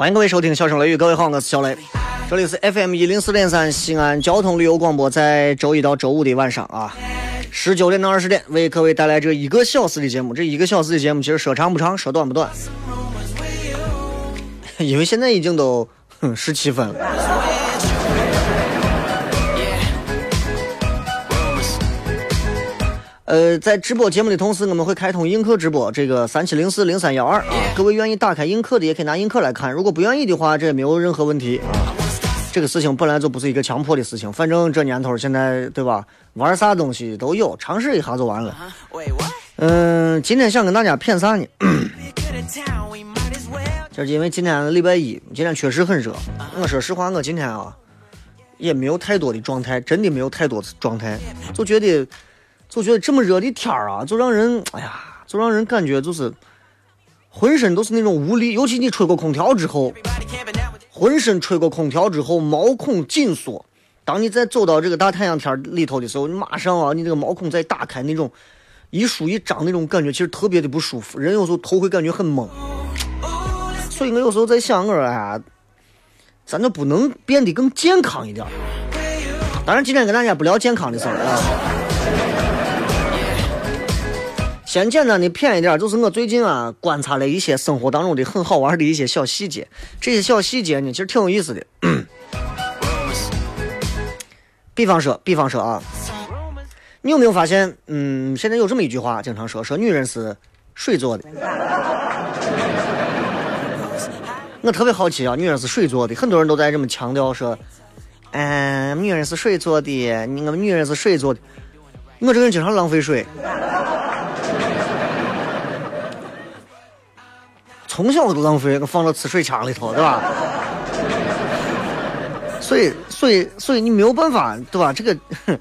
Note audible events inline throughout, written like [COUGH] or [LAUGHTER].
欢迎各位收听《笑声雷雨》，各位好，我是小雷，这里是 FM 一零四点三西安交通旅游广播，在周一到周五的晚上啊，十九点到二十点为各位带来这一个小时的节目。这一个小时的节目其实说长不长，说短不短，因为现在已经都十七分了。呃，在直播节目的同时，我们会开通映客直播，这个三七零四零三幺二啊，各位愿意打开映客的也可以拿映客来看，如果不愿意的话，这也没有任何问题啊。这个事情本来就不是一个强迫的事情，反正这年头现在对吧，玩啥东西都有，尝试一下就完了。嗯，今天想跟大家谝啥呢.就是因为今天礼拜一，今天确实很热。我说实话，我今天啊也没有太多的状态，真的没有太多的状态，就觉得就觉得这么热的天儿啊，就让人哎呀，就让人感觉就是浑身都是那种无力，尤其你吹过空调之后，浑身吹过空调之后，毛孔紧缩。当你再走到这个大太阳天儿里头的时候，你马上啊，你这个毛孔再打开，那种一舒一张那种感觉，其实特别的不舒服。人有时候头会感觉很懵。所以我有时候在想，我说哎呀，咱就不能变得更健康一点儿？当然，今天跟大家不聊健康的事儿啊。先简单的谝一点，就是我最近啊观察了一些生活当中的很好玩的一些小细节，这些小细节呢，其实挺有意思的。比方说，比方说啊，你有没有发现，嗯，现在有这么一句话，经常说，说女人是水做的。我特别好奇啊，女人是水做的，很多人都在这么强调说，嗯，女人是水做的，我们女人是水做的。我这个人经常浪费水，从小都浪费，我放到呲水枪里头，对吧？所以，所以，所以你没有办法，对吧？这个，[LAUGHS]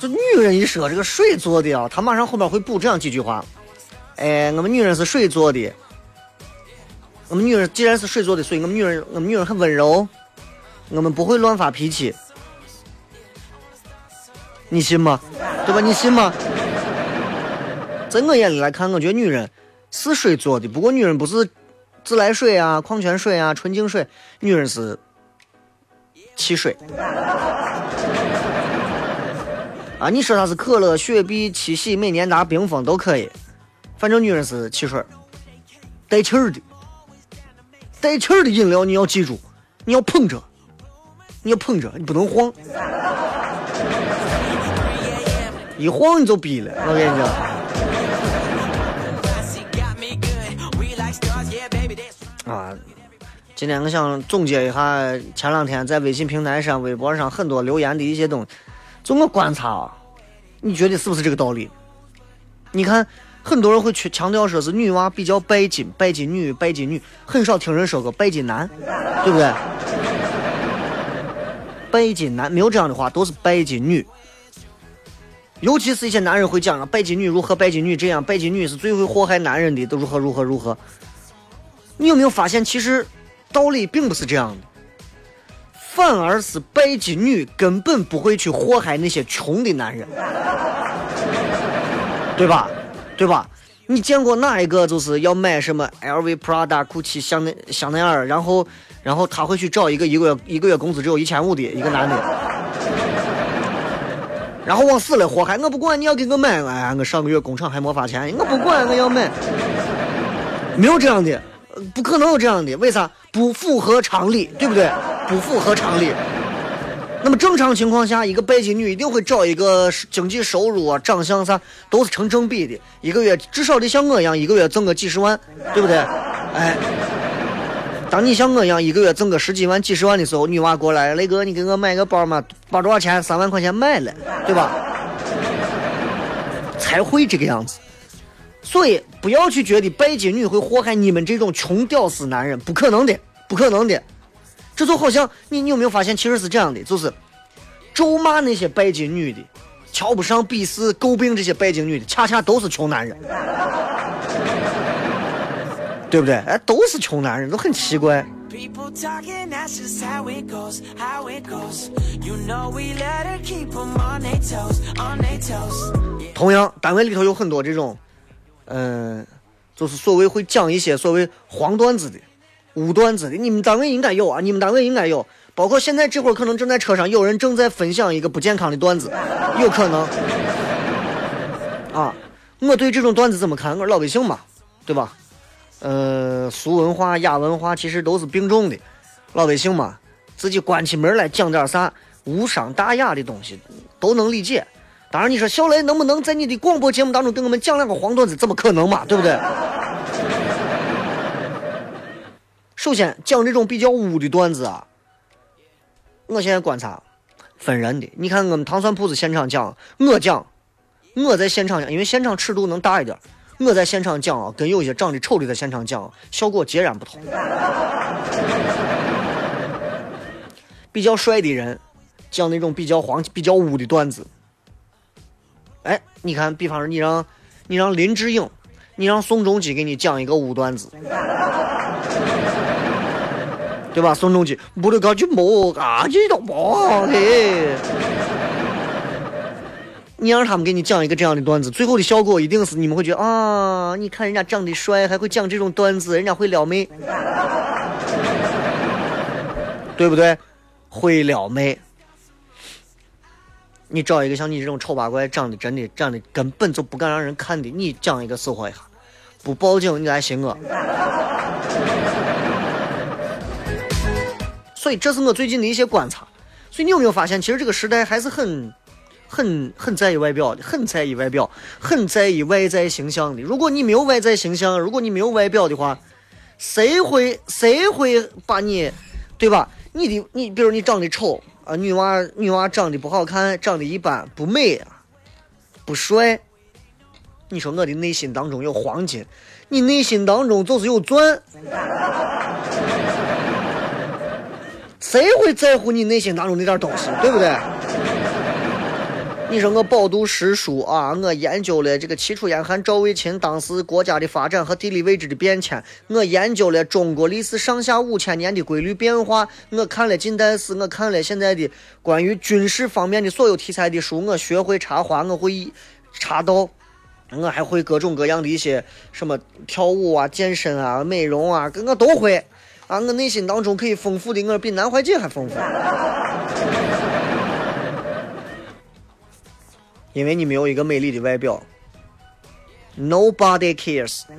就女人一说这个水做的啊，她马上后面会补这样几句话。哎，我们女人是水做的。我们女人既然是水做的，所以我们女人，我们女人很温柔，我们不会乱发脾气。你信吗？对吧？你信吗？在我眼里来看，我觉得女人是水做的，不过女人不是自来水啊、矿泉水啊、纯净水，女人是汽水。[LAUGHS] 啊，你说它是可乐、雪碧、七喜、美年达、冰峰都可以，反正女人是汽水，带气儿的。带气儿的饮料你要记住，你要捧着，你要捧着，你不能晃，[LAUGHS] 一晃你就逼了。我跟你讲，啊，今天我想总结一下前两天在微信平台上、微博上很多留言的一些东西。就我观察，你觉得是不是这个道理？你看，很多人会去强调说是女娃比较拜金，拜金女，拜金女，很少听人说过拜金男，对不对？拜金男没有这样的话，都是拜金女。尤其是一些男人会讲啊，拜金女如何，拜金女这样，拜金女是最会祸害男人的，都如何如何如何。你有没有发现，其实道理并不是这样的，反而是拜金女根本不会去祸害那些穷的男人，[LAUGHS] 对吧？对吧？你见过哪一个就是要买什么 LV、Prada、GUCCI、香奈香奈儿，然后然后他会去找一个一个月一个月工资只有一千五的一个男的？[LAUGHS] 然后往死了祸害，我不管你要给我买，哎，我上个月工厂还没发钱，我不管，我要买。没有这样的，不可能有这样的，为啥？不符合常理，对不对？不符合常理。那么正常情况下，一个拜金女一定会找一个经济收入啊、长相啥都是成正比的，一个月至少得像我一样，一个月挣个几十万，对不对？哎，当你像我一样一个月挣个十几万、几十万的时候，女娃过来，雷哥，你给我买个包嘛，包多少钱？三万块钱买了，对吧？才会这个样子。所以不要去觉得拜金女会祸害你们这种穷屌丝男人，不可能的，不可能的。这就好像你你有没有发现，其实是这样的，就是咒骂那些拜金女的，瞧不上、鄙视、诟病这些拜金女的，恰恰都是穷男人，对不对？哎，都是穷男人，都很奇怪。同样，单位里头有很多这种，嗯、就是所谓会讲一些所谓黄段子的、污段子的，你们单位应该有啊，你们单位应该有。包括现在这会儿可能正在车上有人正在分享一个不健康的段子，[LAUGHS] 有可能。啊，我对这种段子怎么看？我是老百姓嘛，对吧？呃，俗文化、雅文化其实都是并重的，老百姓嘛，自己关起门来讲点啥无伤大雅的东西，都能理解。当然，你说小雷能不能在你的广播节目当中给我们讲两个黄段子？怎么可能嘛，对不对？首先讲这种比较污的段子啊，我现在观察分人的。你看我们糖蒜铺子现场讲，我讲，我在现场讲，因为现场尺度能大一点，我在现场讲啊，跟有些长得丑的在现场讲，效果截然不同。比较帅的人讲那种比较黄、比较污的段子，哎，你看，比方说你让你让林志颖，你让宋仲基给你讲一个污段子，对吧？宋仲基不得搞就摸啊，这都摸嘿。你让他们给你讲一个这样的段子，最后的效果一定是你们会觉得啊，你看人家长得帅，还会讲这种段子，人家会撩妹，对不对？会撩妹。你找一个像你这种丑八怪，长得真的长得根本就不敢让人看的，你讲一个死活一下，不报警你来信我。[LAUGHS] 所以这是我最近的一些观察。所以你有没有发现，其实这个时代还是很、很、很在意外表的，很在意外表，很在意外在形象的。如果你没有外在形象，如果你没有外表的话，谁会谁会把你，对吧？你的你，比如你长得丑啊，女娃女娃长得不好看，长得一般，不美啊，不帅。你说我的内心当中有黄金，你内心当中就是有钻。谁会在乎你内心当中那点东西，对不对？你说我饱读诗书啊，我研究了这个齐楚燕韩赵魏秦当时国家的发展和地理位置的变迁，我研究了中国历史上下五千年的规律变化，我看了近代史，我看了现在的关于军事方面的所有题材的书，我学会插花，我会插刀，我还会各种各样的一些什么跳舞啊、健身啊、美容啊，我都会。啊，我内心当中可以丰富的，我比南怀瑾还丰富。因为你没有一个美丽的外表，Nobody cares。[LAUGHS]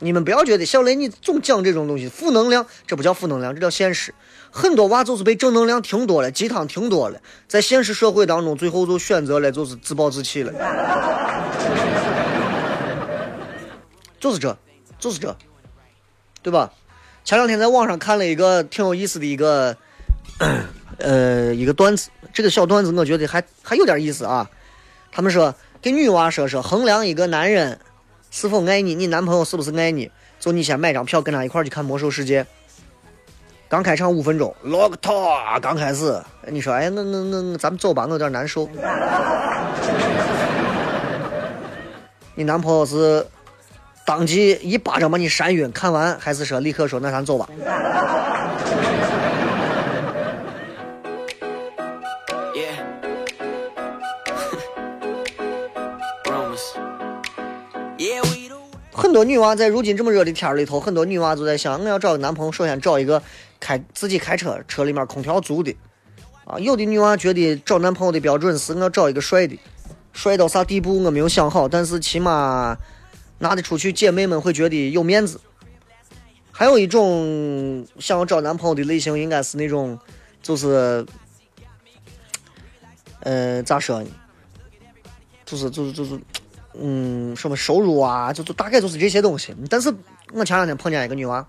你们不要觉得小雷你总讲这种东西，负能量，这不叫负能量，这叫现实。很多娃就是被正能量听多了，鸡汤听多了，在现实社会当中，最后就选择了就是自暴自弃了。就是这，就是这，对吧？前两天在网上看了一个挺有意思的一个，呃，一个段子。这个小段子我觉得还还有点意思啊。他们说给女娃说说，衡量一个男人是否爱你，你男朋友是不是爱你，就你先买张票跟他一块去看《魔兽世界》。刚开场五分钟，Lock Talk 刚开始，你说哎，那那那那咱们走吧，我有点难受。你男朋友是当即一巴掌把你扇晕，看完还是说立刻说那咱走吧？多女娃在如今这么热的天里头，很多女娃都在想，我要找个男朋友，首先找一个开自己开车，车里面空调足的，啊，有的女娃觉得找男朋友的标准是我要找一个帅的，帅到啥地步我没有想好，但是起码拿得出去，姐妹们会觉得有面子。还有一种想要找男朋友的类型，应该是那种，就是，呃，咋说呢？就是就是就是，嗯，什么收入啊，就就大概就是这些东西。但是我前两天碰见一个女娃，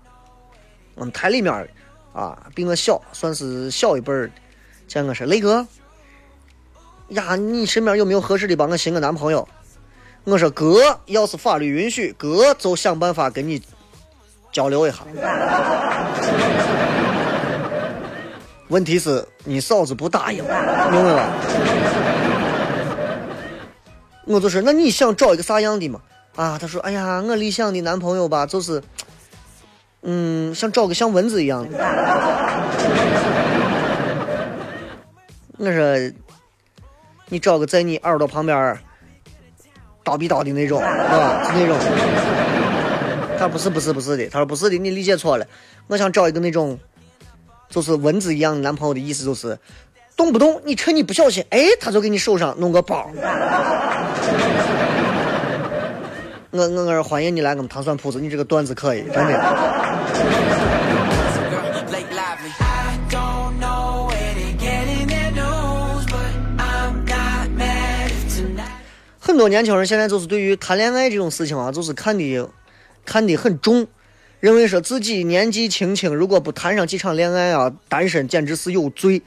我们台里面啊，比我小，算是小一辈儿，见我说雷哥，呀，你身边有没有合适的帮我寻个男朋友？我说哥，要是法律允许，哥就想办法跟你交流一下。问题是你嫂子不答应，明白吧？我就说，那你想找一个啥样的嘛？啊，他说，哎呀，我理想的男朋友吧，就是，嗯，想找个像蚊子一样的。[LAUGHS] 我说，你找个在你耳朵旁边叨逼叨的那种，是吧，是那种。他说不是不是不是的，他说不是的，你理解错了。我想找一个那种，就是蚊子一样的男朋友的意思就是，动不动你趁你不小心，哎，他就给你手上弄个包。[LAUGHS] 我我我欢迎你来我们糖蒜铺子，你这个段子可以，真的。[LAUGHS] 很多年轻人现在就是对于谈恋爱这种事情啊，就是看的看的很重，认为说自己年纪轻轻，如果不谈上几场恋爱啊，单身简直是有罪。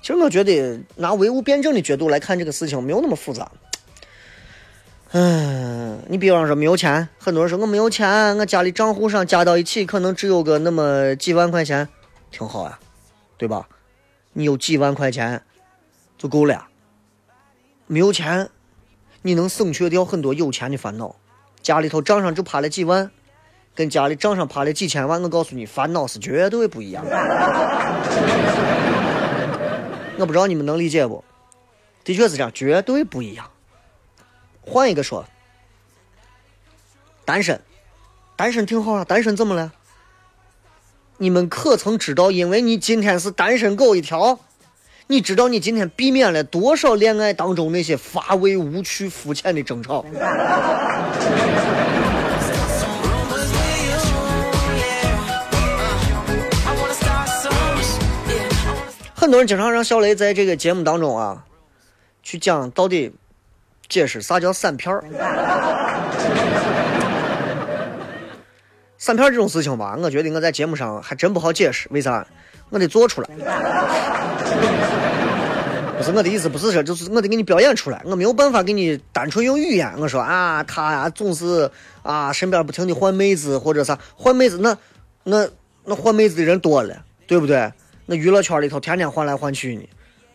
其实我觉得拿唯物辩证的角度来看这个事情，没有那么复杂。嗯，你比方说没有钱，很多人说我没有钱，我家里账户上加到一起可能只有个那么几万块钱，挺好啊，对吧？你有几万块钱就够了。没有钱，你能省却掉很多有钱的烦恼。家里头账上就趴了几万，跟家里账上趴了几千万，我告诉你，烦恼是绝对不一样的。[LAUGHS] 我不知道你们能理解不？的确是这样，绝对不一样。换一个说，单身，单身挺好啊，单身怎么了？你们可曾知道，因为你今天是单身狗一条，你知道你今天避免了多少恋爱当中那些乏味、无趣、肤浅的争吵？很多人经常让小雷在这个节目当中啊，去讲到底解释啥叫散片儿。散片儿这种事情吧，我觉得我在节目上还真不好解释，为啥？我得做出来。不是我的意思，不是说，就是我得给你表演出来，我没有办法给你单纯用语言。我说啊，他呀总是啊身边不停的换妹子或者啥换妹子，那那那换妹子的人多了，对不对？那娱乐圈里头天天换来换去呢，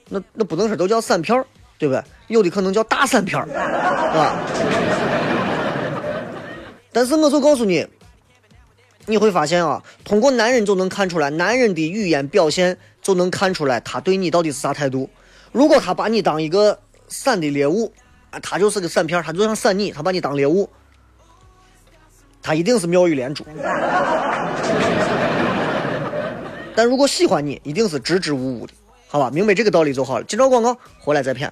那那不能说都叫散片儿，对不对？有的可能叫大散片儿，[LAUGHS] 是吧？但是我就告诉你，你会发现啊，通过男人就能看出来，男人的语言表现就能看出来他对你到底是啥态度。如果他把你当一个散的猎物，啊，他就是个散片儿，他就像散你，他把你当猎物，他一定是妙语连珠。[LAUGHS] 但如果喜欢你，一定是支支吾吾的，好吧？明白这个道理就好了。今朝广告，回来再骗。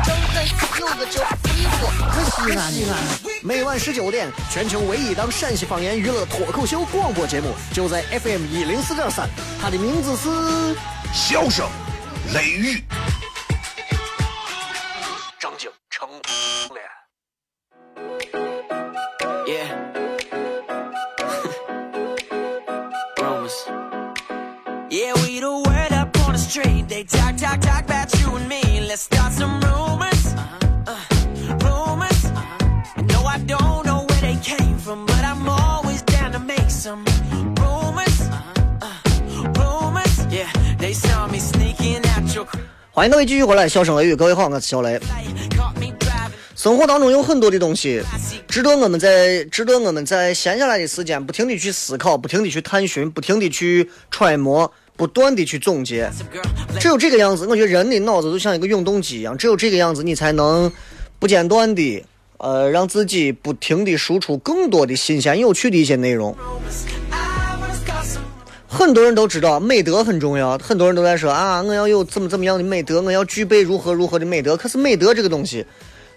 张张开有个叫逼哥，西安西安，每晚十九点，全球唯一档陕西方言娱乐脱口秀广播节目，就在 FM 一零四点三，它的名字是。笑声、雷雨，欢迎各位继续回来，笑声雷雨，各位好，我是小雷。生活当中有很多的东西，值得我们在值得我们在闲下来的时间，不停的去思考，不停的去探寻，不停的去揣摩，不断的去总结。只有这个样子，我觉得人的脑子就像一个永动机一样，只有这个样子，你才能不间断的，呃，让自己不停的输出更多的新鲜有趣的一些内容。很多人都知道美德很重要，很多人都在说啊，我要有怎么怎么样的美德，我要具备如何如何的美德。可是美德这个东西，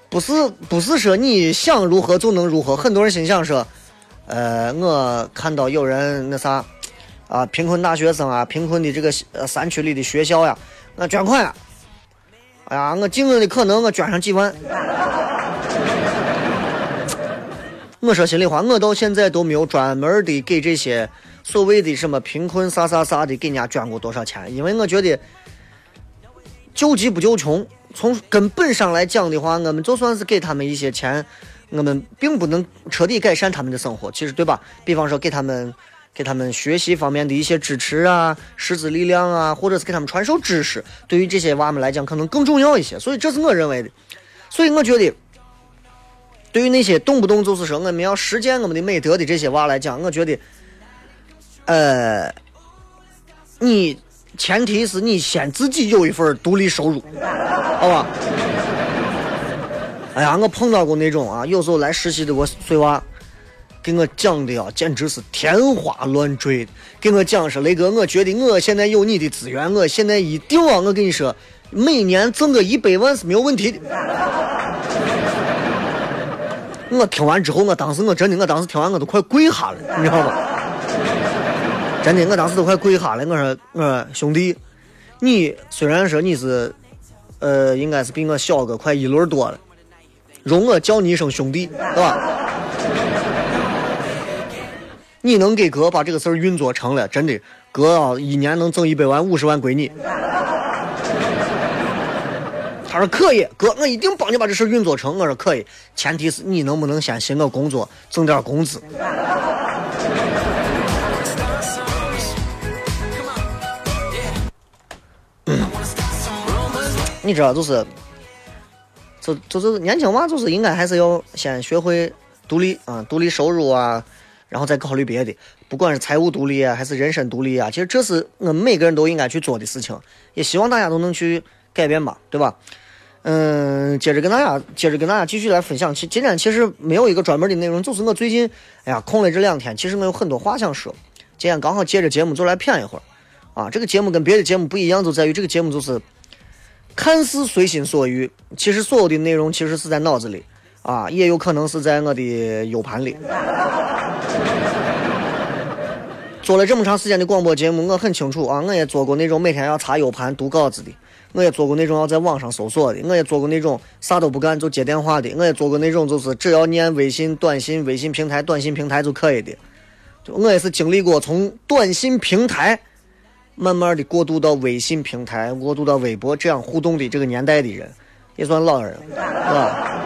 不是不是说你想如何就能如何。很多人心想说，呃，我看到有人那啥，啊，贫困大学生啊，贫困的这个呃山区里的学校呀，我捐款呀，哎呀，我尽我的可能，我捐上几万。我说心里话，我到现在都没有专门的给这些所谓的什么贫困啥啥啥的给人家捐过多少钱，因为我觉得救急不救穷，从根本上来讲的话，我们就算是给他们一些钱，我们并不能彻底改善他们的生活，其实对吧？比方说给他们给他们学习方面的一些支持啊、师资力量啊，或者是给他们传授知识，对于这些娃们来讲可能更重要一些。所以这是我认为的。所以我觉得，对于那些动不动就是说我们要实践我们的美德的这些娃来讲，我觉得，呃，你前提是你先自己有一份独立收入，好吧？哎呀，我碰到过那种啊，有时候来实习的我碎娃，给我讲的啊，简直是天花乱坠的。给我讲说，雷哥，我觉得我现在有你的资源，我现在一定啊，我跟你说，每年挣个一百万是没有问题的。我听完之后，我当时我真的，我当时听完我都快跪下了，你知道吧？真的，我当时都快跪下了。我说，我说兄弟，你虽然说你是，呃，应该是比我小个快一轮多了，容我叫你一声兄弟，[LAUGHS] 对吧？你能给哥把这个事儿运作成了，真的，哥啊，一年能挣一百万、五十万归你。他说可以，哥，我一定帮你把这事运作成。我说可以，前提是你能不能先寻个工作，挣点工资。你知道，就是，就就是年轻娃，就是应该还是要先学会独立啊，独立收入啊，然后再考虑别的，不管是财务独立啊，还是人身独立啊，其实这是我们每个人都应该去做的事情，也希望大家都能去改变吧，对吧？嗯，接着跟大家，接着跟大家继续来分享。其今天其实没有一个专门的内容，就是我最近，哎呀，空了这两天，其实我有很多话想说。今天刚好接着节目就来谝一会儿，啊，这个节目跟别的节目不一样，就在于这个节目就是看似随心所欲，其实所有的内容其实是在脑子里，啊，也有可能是在我的 U 盘里。做了这么长时间的广播节目，我很清楚啊，我也做过那种每天要查 U 盘读稿子的。我也做过那种要在网上搜索的，我也做过那种啥都不干就接电话的，我也做过那种就是只要念微信、短信、微信平台、短信平台就可以的。我也是经历过从短信平台慢慢的过渡到微信平台、过渡到微博这样互动的这个年代的人，也算老人了，是吧？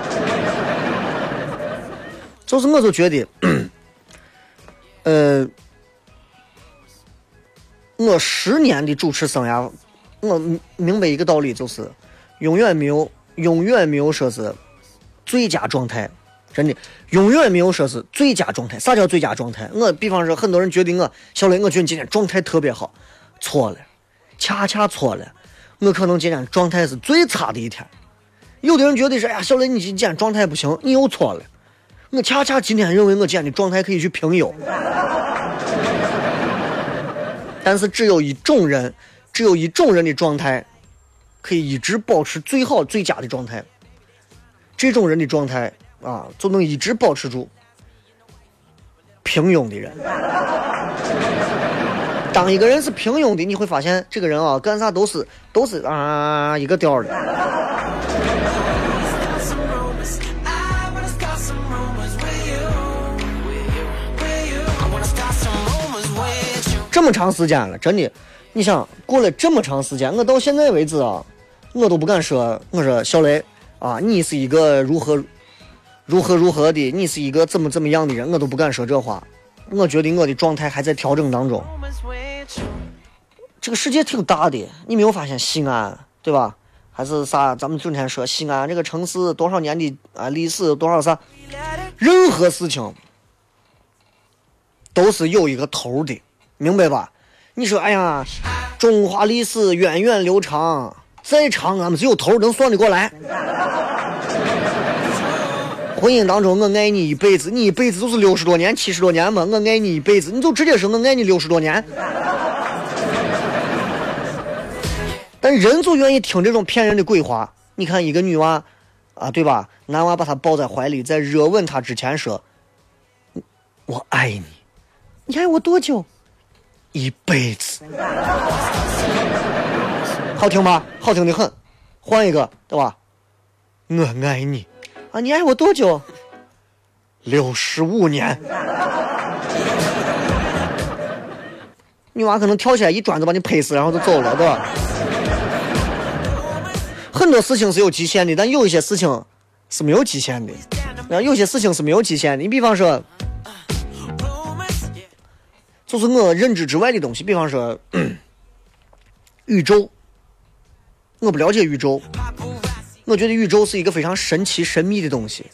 就是我就觉得，[CLEARS THROAT] 呃，我十年的主持生涯。我明白一个道理，就是永远没有，永远没有说是最佳状态，真的，永远没有说是最佳状态。啥叫最佳状态？我比方说，很多人觉得我小雷，我觉得你今天状态特别好，错了，恰恰错了。我可能今天状态是最差的一天。有的人觉得说，哎呀，小雷，你今天状态不行，你又错了。我恰恰今天认为我今天的状态可以去平庸，[LAUGHS] 但是只有一种人。只有一种人的状态，可以一直保持最好、最佳的状态。这种人的状态啊，就能一直保持住。平庸的人，当一个人是平庸的，你会发现这个人啊，干啥都是都是啊一个调的。这么长时间了，真的。你想过了这么长时间，我到现在为止啊，我都不敢说。我说小雷啊，你是一个如何如何如何的，你是一个怎么怎么样的人，我都不敢说这话。我觉得我的状态还在调整当中。这个世界挺大的，你没有发现西安对吧？还是啥？咱们整天说西安这个城市多少年的啊历史，多少啥？任何事情都是有一个头的，明白吧？你说，哎呀，中华历史源远流长，再长俺们只有头能算得过来。婚姻当中，我爱你一辈子，你一辈子就是六十多年、七十多年嘛。我爱你一辈子，你就直接说我爱你六十多年。但人就愿意听这种骗人的鬼话。你看一个女娃，啊，对吧？男娃把她抱在怀里，在热吻她之前说：“我爱你，你爱我多久？一辈子。”好听吧？好听的很。换一个，对吧？我爱你。啊，你爱我多久？六十五年。女娃可能跳起来一砖子把你拍死，然后就走了，对吧？很多事情是有极限的，但有一些事情是没有极限的。然后，有些事情是没有极限的。你比方说，就是我认知之外的东西，比方说 [CLEARS THROAT] 宇宙，我不了解宇宙。我觉得宇宙是一个非常神奇、神秘的东西。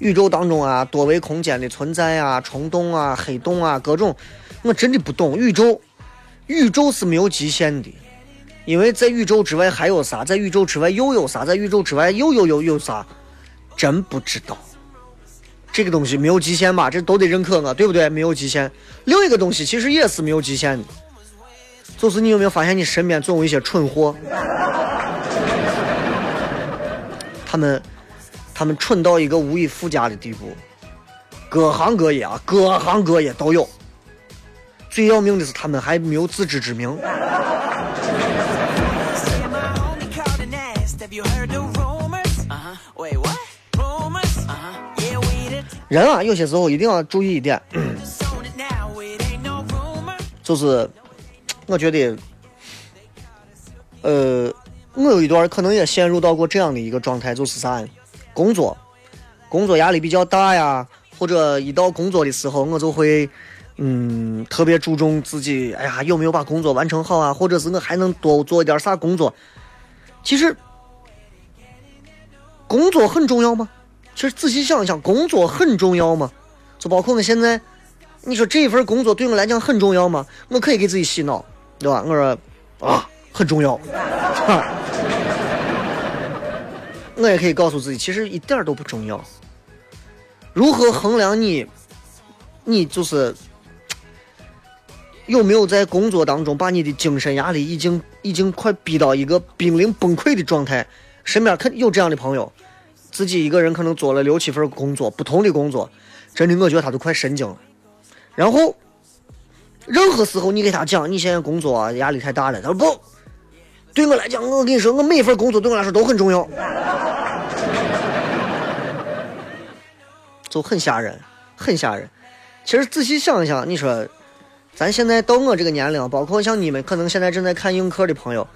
宇宙当中啊，多维空间的存在啊，虫洞啊，黑洞啊，各种，我真的不懂。宇宙，宇宙是没有极限的，因为在宇宙之外还有啥？在宇宙之外又有啥？在宇宙之外又有又有啥？真不知道。这个东西没有极限吧？这都得认可我，对不对？没有极限。另一个东西其实也是没有极限的，就是你有没有发现，你身边总有一些蠢货？他们，他们蠢到一个无以复加的地步，各行各业啊，各行各业都有。最要命的是，他们还没有自知之明。人啊，有些时候一定要注意一点，就是我觉得，呃。我有一段可能也陷入到过这样的一个状态，就是啥，工作，工作压力比较大呀，或者一到工作的时候，我就会，嗯，特别注重自己，哎呀，有没有把工作完成好啊？或者是我还能多做一点啥工作？其实，工作很重要吗？其实仔细想一想，工作很重要吗？就包括我现在，你说这一份工作对我来讲很重要吗？我可以给自己洗脑，对吧？我说啊，很重要。我也可以告诉自己，其实一点都不重要。如何衡量你，你就是有没有在工作当中把你的精神压力已经已经快逼到一个濒临崩溃的状态？身边肯有这样的朋友，自己一个人可能做了六七份工作，不同的工作，真的我觉得他都快神经了。然后，任何时候你给他讲，你现在工作压力太大了，他说不。对我来讲，我跟你说，我每份工作对我来说都很重要，就很吓人，很吓人。其实仔细想一想，你说，咱现在到我这个年龄，包括像你们可能现在正在看映客的朋友，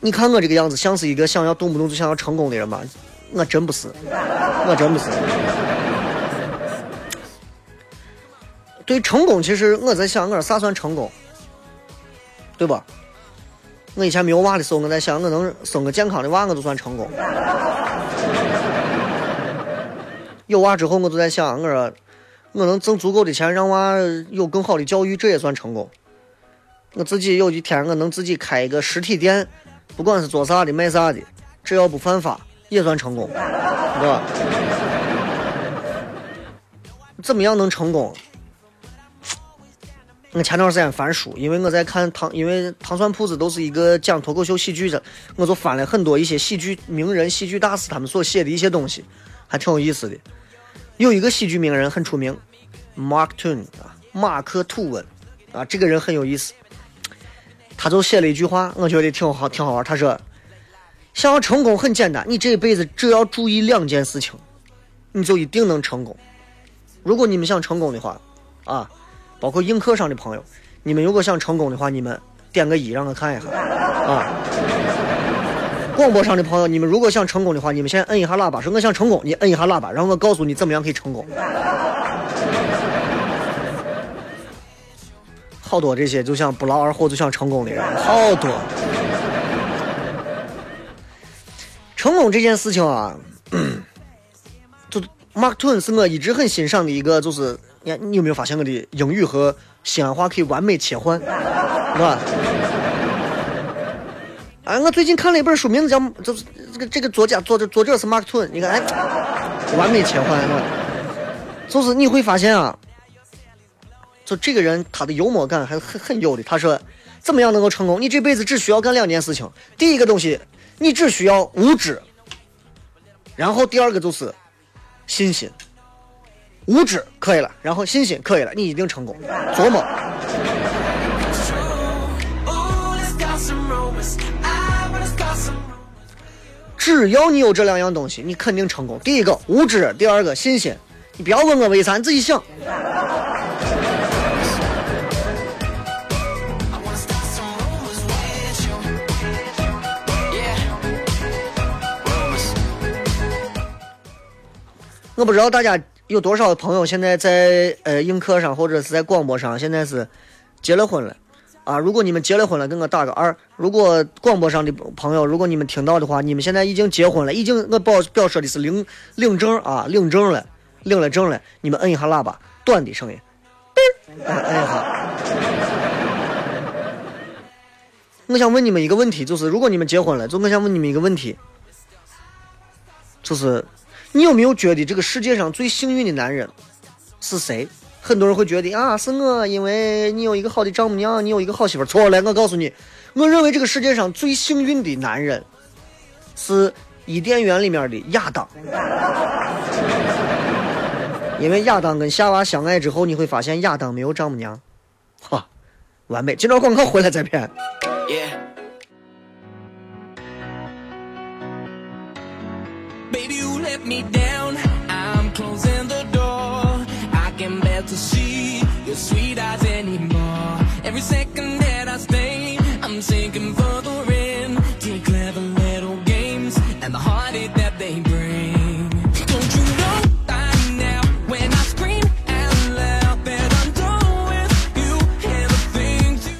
你看我这个样子，像是一个想要动不动就想要成功的人吗？我真不是，我真不是。对成功，其实我在想，我啥算成功，对吧？我以前没有娃的时候，我在想，我能生个健康的娃，我就算成功。有娃之后，我就在想，我说我能挣足够的钱，让娃有更好的教育，这也算成功。我自己有一天，我能自己开一个实体店，不管是做啥的、卖啥的，只要不犯法，也算成功，对吧？怎么样能成功？我前段时间翻书，因为我在看糖，因为糖蒜铺子都是一个讲脱口秀喜剧的，我就翻了很多一些喜剧名人、喜剧大师他们所写的一些东西，还挺有意思的。有一个喜剧名人很出名，Mark Twain 啊，马克吐温啊，这个人很有意思，他就写了一句话，我觉得挺好，挺好玩。他说：“想要成功很简单，你这一辈子只要注意两件事情，你就一定能成功。如果你们想成功的话，啊。”包括映客上的朋友，你们如果想成功的话，你们点个一让我看一下啊。广播上的朋友，你们如果想成功的话，你们先摁一下喇叭，说我想成功，你摁一下喇叭，然后我告诉你怎么样可以成功。好多这些就像不劳而获就想成功的人，好多。成功这件事情啊，就 Mark Twain 是我一直很欣赏的一个，就是你你有没有发现我的英语和西安话可以完美切换，是吧？哎，我最近看了一本书，名字叫就是这个这个作家作者作者是 Mark Twain，你看哎，完美切换？就是你会发现啊，就这个人他的幽默感还很很有的。他说，怎么样能够成功？你这辈子只需要干两件事情。第一个东西，你只需要无知。然后第二个就是信心。无知可以了，然后信心可以了，你一定成功。琢磨。只要你有这两样东西，你肯定成功。第一个无知，第二个信心。你不要问我为啥，你自己想。我不知道大家有多少朋友现在在呃映客上或者是在广播上，现在是结了婚了啊。如果你们结了婚了，跟我打个二；如果广播上的朋友，如果你们听到的话，你们现在已经结婚了，已经我表表说的是领领证啊，领证了，领了证了，你们摁一下喇叭，短的声音，嘚儿哎摁一下。我想问你们一个问题，就是如果你们结婚了，就我想问你们一个问题，就是你有没有觉得这个世界上最幸运的男人是谁？很多人会觉得啊，是我，因为你有一个好的丈母娘，你有一个好媳妇。错了，我告诉你，我认为这个世界上最幸运的男人是伊甸园里面的亚当，[LAUGHS] 因为亚当跟夏娃相爱之后，你会发现亚当没有丈母娘，哈，完美。今朝广告回来再骗。Yeah. Baby, you let me down. Second that I stay, I'm sinking further in to your clever little games and the heartache that they bring. Don't you know by now when I scream out loud that I'm done with you and the things you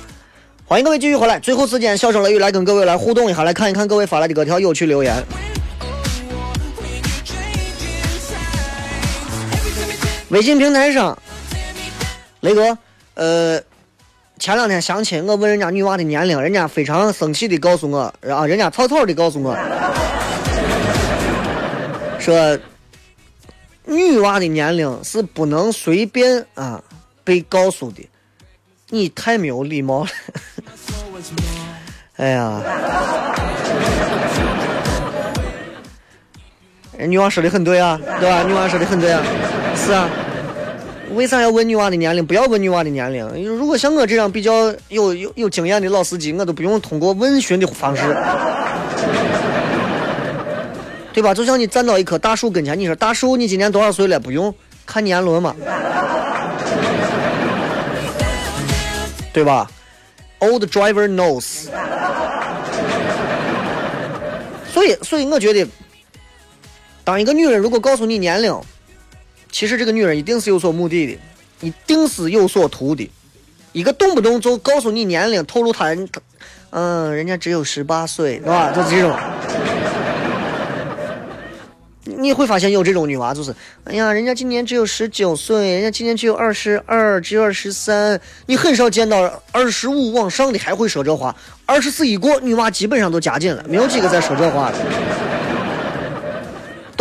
欢迎各位继续回来，最后时间，笑声雷雨来跟各位来互动一下，来看一看各位发来的各条有趣留言。微信平台上，雷哥，呃，前两天相亲，我问人家女娃的年龄，人家非常生气的告诉我，啊，人家草草的告诉我，说女娃的年龄是不能随便啊被告诉的，你太没有礼貌了。哎呀，人女娃说的很对啊，对吧？女娃说的很对啊，是啊。为啥要问女娃的年龄？不要问女娃的年龄。如果像我这样比较有有有经验的老司机，我都不用通过问询的方式，[LAUGHS] 对吧？就像你站到一棵大树跟前，你说大树，你今年多少岁了？不用看年轮嘛，[LAUGHS] 对吧？Old driver knows。所以，所以我觉得，当一个女人如果告诉你年龄，其实这个女人一定是有所目的的，一定是有所图的。一个动不动就告诉你年龄，透露她，她嗯，人家只有十八岁，是吧？就这种。你会发现有这种女娃，就是，哎呀，人家今年只有十九岁，人家今年只有二十二，只有二十三。你很少见到二十五往上的还会说这话，二十四一过，女娃基本上都加紧了，没有几个再说这话的。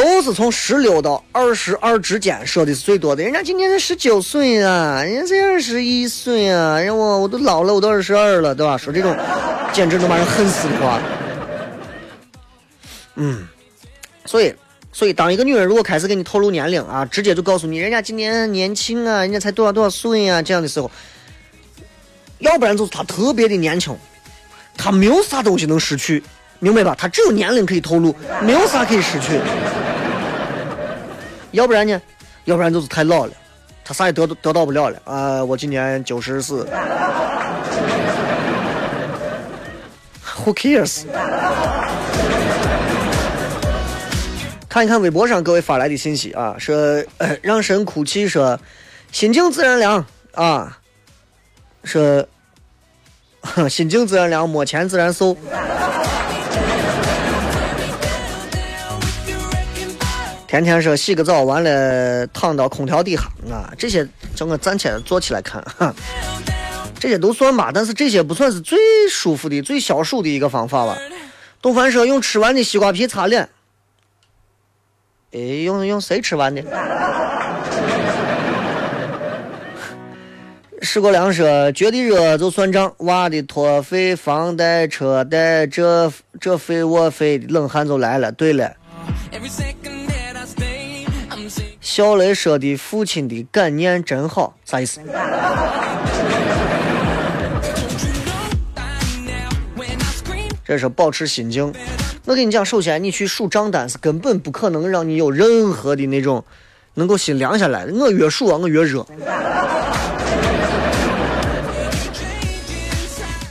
都是从十六到二十二之间说的是最多的。人家今年才十九岁啊，人家才二十一岁啊，人家我我都老了，我都二十二了，对吧？说这种简直能把人恨死的话。嗯，所以所以当一个女人如果开始给你透露年龄啊，直接就告诉你人家今年年轻啊，人家才多少多少岁啊，这样的时候，要不然就是她特别的年轻，她没有啥东西能失去，明白吧？她只有年龄可以透露，没有啥可以失去。要不然呢？要不然就是太老了，他啥也得得到不了了啊、我今年九十四，Who cares？看一看微博上各位发来的信息啊，说、呃、让神哭泣说心静自然凉啊，说心静自然凉，没钱 [LAUGHS] 自然瘦。天天说洗个澡完了躺到空调底下啊，这些叫我暂且坐起来看，[LAUGHS] 这些都算吧，但是这些不算是最舒服的、最消暑的一个方法吧。董凡说用吃完的西瓜皮擦脸，哎，用用谁吃完的？[LAUGHS] 石国良说：“觉得热就算账，娃的托费、房贷、车贷，这这费我费，冷汗就来了。”对了，小雷说的父亲的感念真好，啥意思？这是保持心境。我跟你讲，首先你去数账单是根本不可能让你有任何的那种能够心凉下来的。我越数啊，我越热。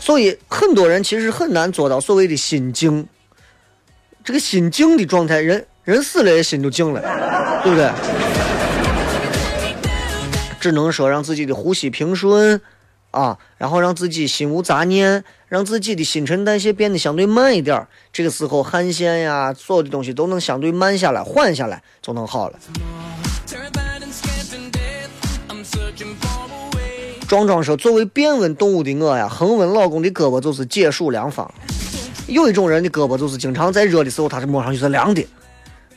所以很多人其实很难做到所谓的心静。这个心静的状态，人人死了也心就静了，对不对？只能说让自己的呼吸平顺啊，然后让自己心无杂念，让自己的新陈代谢变得相对慢一点儿。这个时候汗腺呀，所有的东西都能相对慢下来、缓下来，就能好了。壮壮说：“作为变温动物的我呀，恒温老公的胳膊就是解暑良方。有一种人的胳膊就是经常在热的时候，他是摸上去是凉的，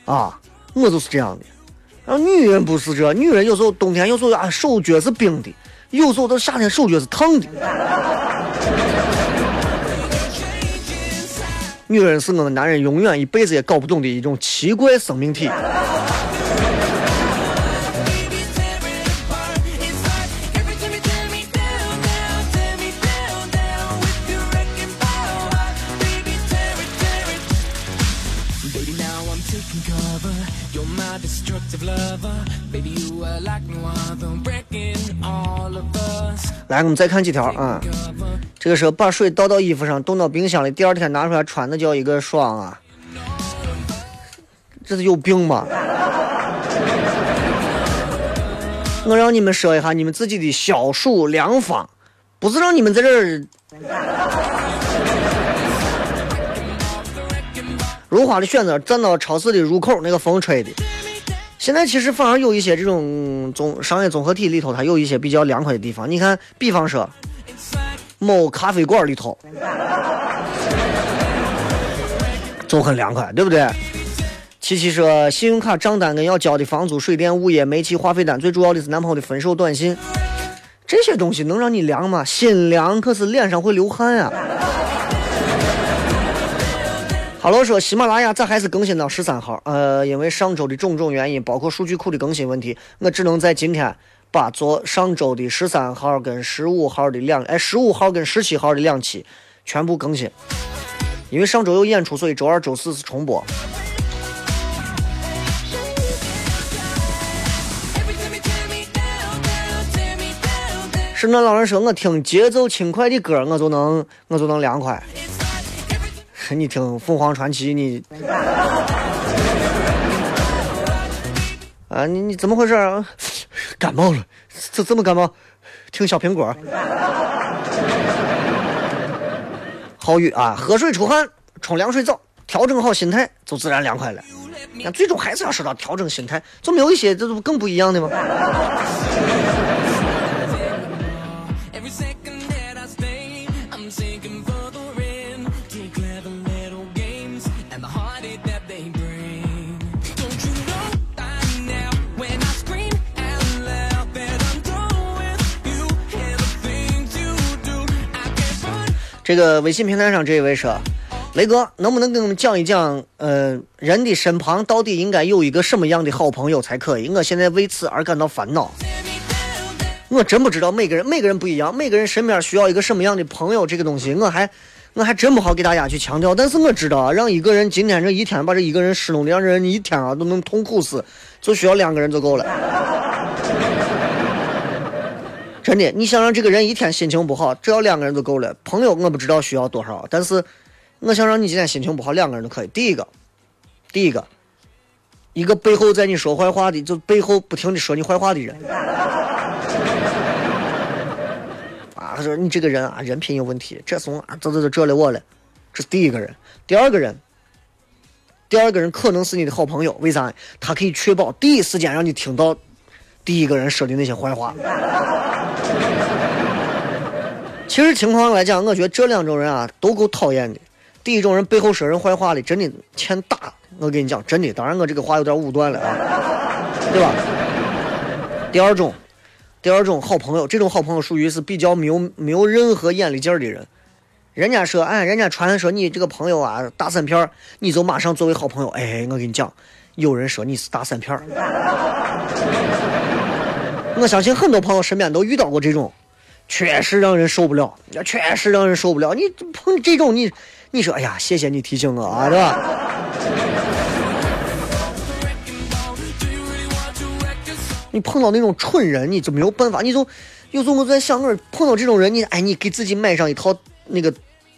啊，我就是这样的。然后女人不是这，女人有时候冬天有时候啊手脚是冰的，有时候到夏天手脚是烫的。女人是我们男人永远一辈子也搞不懂的一种奇怪生命体。来，我们再看几条啊。这个时候把水倒到衣服上，冻到冰箱里，第二天拿出来穿，那叫一个爽啊！这是有病吗？我让你们说一下你们自己的消暑良方，不是让你们在这儿。如花的选择站到超市的入口，那个风吹的。现在其实反而有一些这种综商业综合体里头，它有一些比较凉快的地方。你看，比方说某咖啡馆里头，就很凉快，对不对？七七说，信用卡账单跟要交的房租、水电、物业、煤气、话费单，最主要的是男朋友的分手短信，这些东西能让你凉吗？心凉，可是脸上会流汗呀、哈喽说喜马拉雅咋还是更新到十三号？呃，因为上周的种种原因，包括数据库的更新问题，我只能在今天把昨上周的十三号跟十五号的两哎十五号跟十七号的两期全部更新。因为上周有演出，所以周二、周四是重播。Every time you tear me down, down, tear me down, down. 圣诞老人说：“我听节奏轻快的歌，我就能我就能凉快。你听凤凰传奇，你啊，你你怎么回事啊？感冒了，这这么感冒？听小苹果。好雨啊，喝水出汗，冲凉水澡，调整好心态，就自然凉快了。那最终还是要说到调整心态，就没有一些这不更不一样的吗？Need that they bring 这个微信平台上这一位说：“雷哥，能不能给我们讲一讲，呃，人的身旁到底应该有一个什么样的好朋友才可以？我现在为此而感到烦恼。我真不知道每个人每个人不一样，每个人身边需要一个什么样的朋友，这个东西我还我还真不好给大家去强调。但是我知道，让一个人今天这一天把这一个人失弄的，让人一天啊都能痛苦死，就需要两个人就够了。”真的，你想让这个人一天心情不好，只要两个人就够了。朋友我不知道需要多少，但是我想让你今天心情不好，两个人就可以。第一个，第一个，一个背后在你说坏话的，就背后不停的说你坏话的人。说你这个人啊，人品有问题，这怂啊，这这这这了我了，这是第一个人。第二个人，第二个人可能是你的好朋友，为啥？他可以确保第一时间让你听到第一个人说的那些坏话。其实情况来讲，我觉得这两种人啊都够讨厌的。第一种人背后说人坏话的，真的欠打。我跟你讲，真的。当然，我这个话有点武断了啊，对吧？第二种，第二种好朋友，这种好朋友属于是比较没有没有任何眼力劲儿的人。人家说，哎，人家传说你这个朋友啊，大三片儿，你就马上作为好朋友。哎，我跟你讲，有人说你是大三片儿，[LAUGHS] 我相信很多朋友身边都遇到过这种，确实让人受不了，确实让人受不了。你碰这种，你你说，哎呀，谢谢你提醒我啊，对吧？你碰到那种蠢人，你就没有办法，你就有时候我在想，我碰到这种人，你哎，你给自己买上一套那个，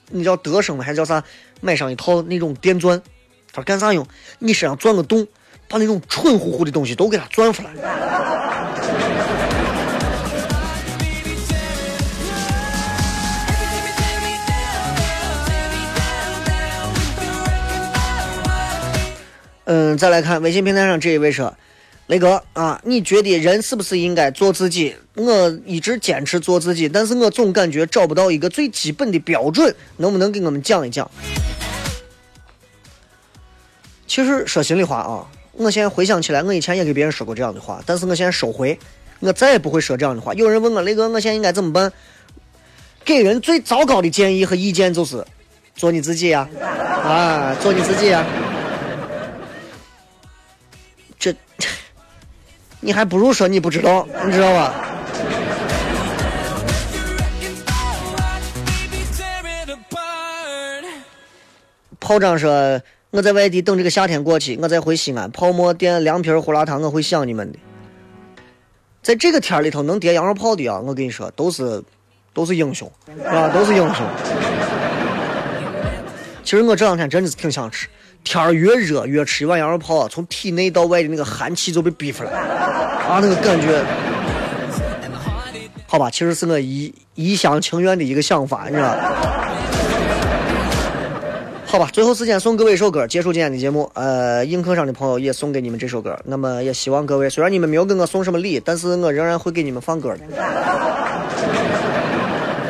你叫德胜？还是叫啥？买上一套那种电钻，他干啥用？你身上钻个洞，把那种蠢乎乎的东西都给它钻出来。嗯，再来看微信平台上这一位说。雷哥啊，你觉得人是不是应该做自己？我一直坚持做自己，但是我总感觉找不到一个最基本的标准，能不能给我们讲一讲？其实说心里话啊，我现在回想起来，我以前也给别人说过这样的话，但是我现在收回，我再也不会说这样的话。有人问我雷哥，我现在应该怎么办？给人最糟糕的建议和意见就是做你自己呀，啊，做你自己呀，你还不如说你不知道，你知道吧？炮仗说：“我在外地等这个夏天过去，我再回西安泡馍店凉皮胡辣汤，我会想你们的。在这个天里头能叠羊肉泡的啊，我跟你说，都是都是英雄，啊，都是英雄。其实我这两天真的是挺想吃。”天儿越热，越吃一碗羊肉泡，从体内到外的那个寒气就被逼出来，啊，那个感觉，好吧，其实是我一一厢情愿的一个想法，你知道好吧，最后时间送各位一首歌，结束今天的节目。呃，映客上的朋友也送给你们这首歌。那么也希望各位，虽然你们没有给我送什么礼，但是我仍然会给你们放歌的。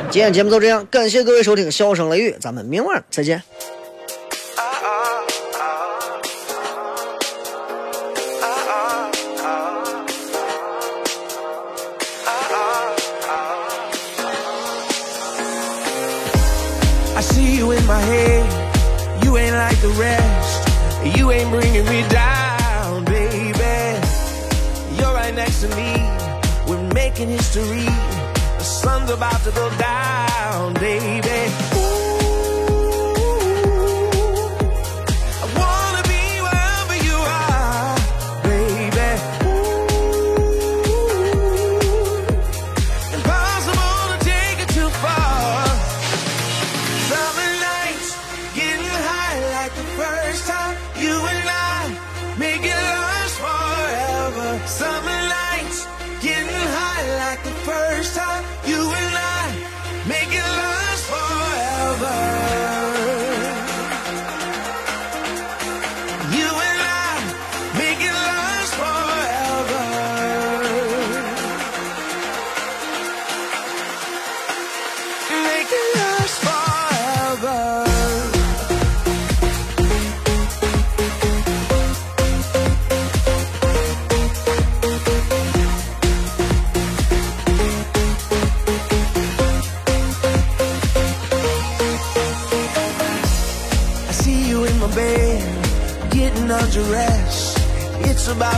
今天节目就这样，感谢各位收听《笑声雷雨》，咱们明晚再见。My head. You ain't like the rest. You ain't bringing me down, baby. You're right next to me. We're making history. The sun's about to go down, baby.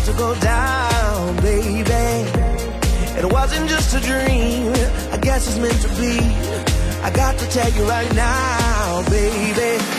To go down, baby. It wasn't just a dream. I guess it's meant to be. I got to tell you right now, baby.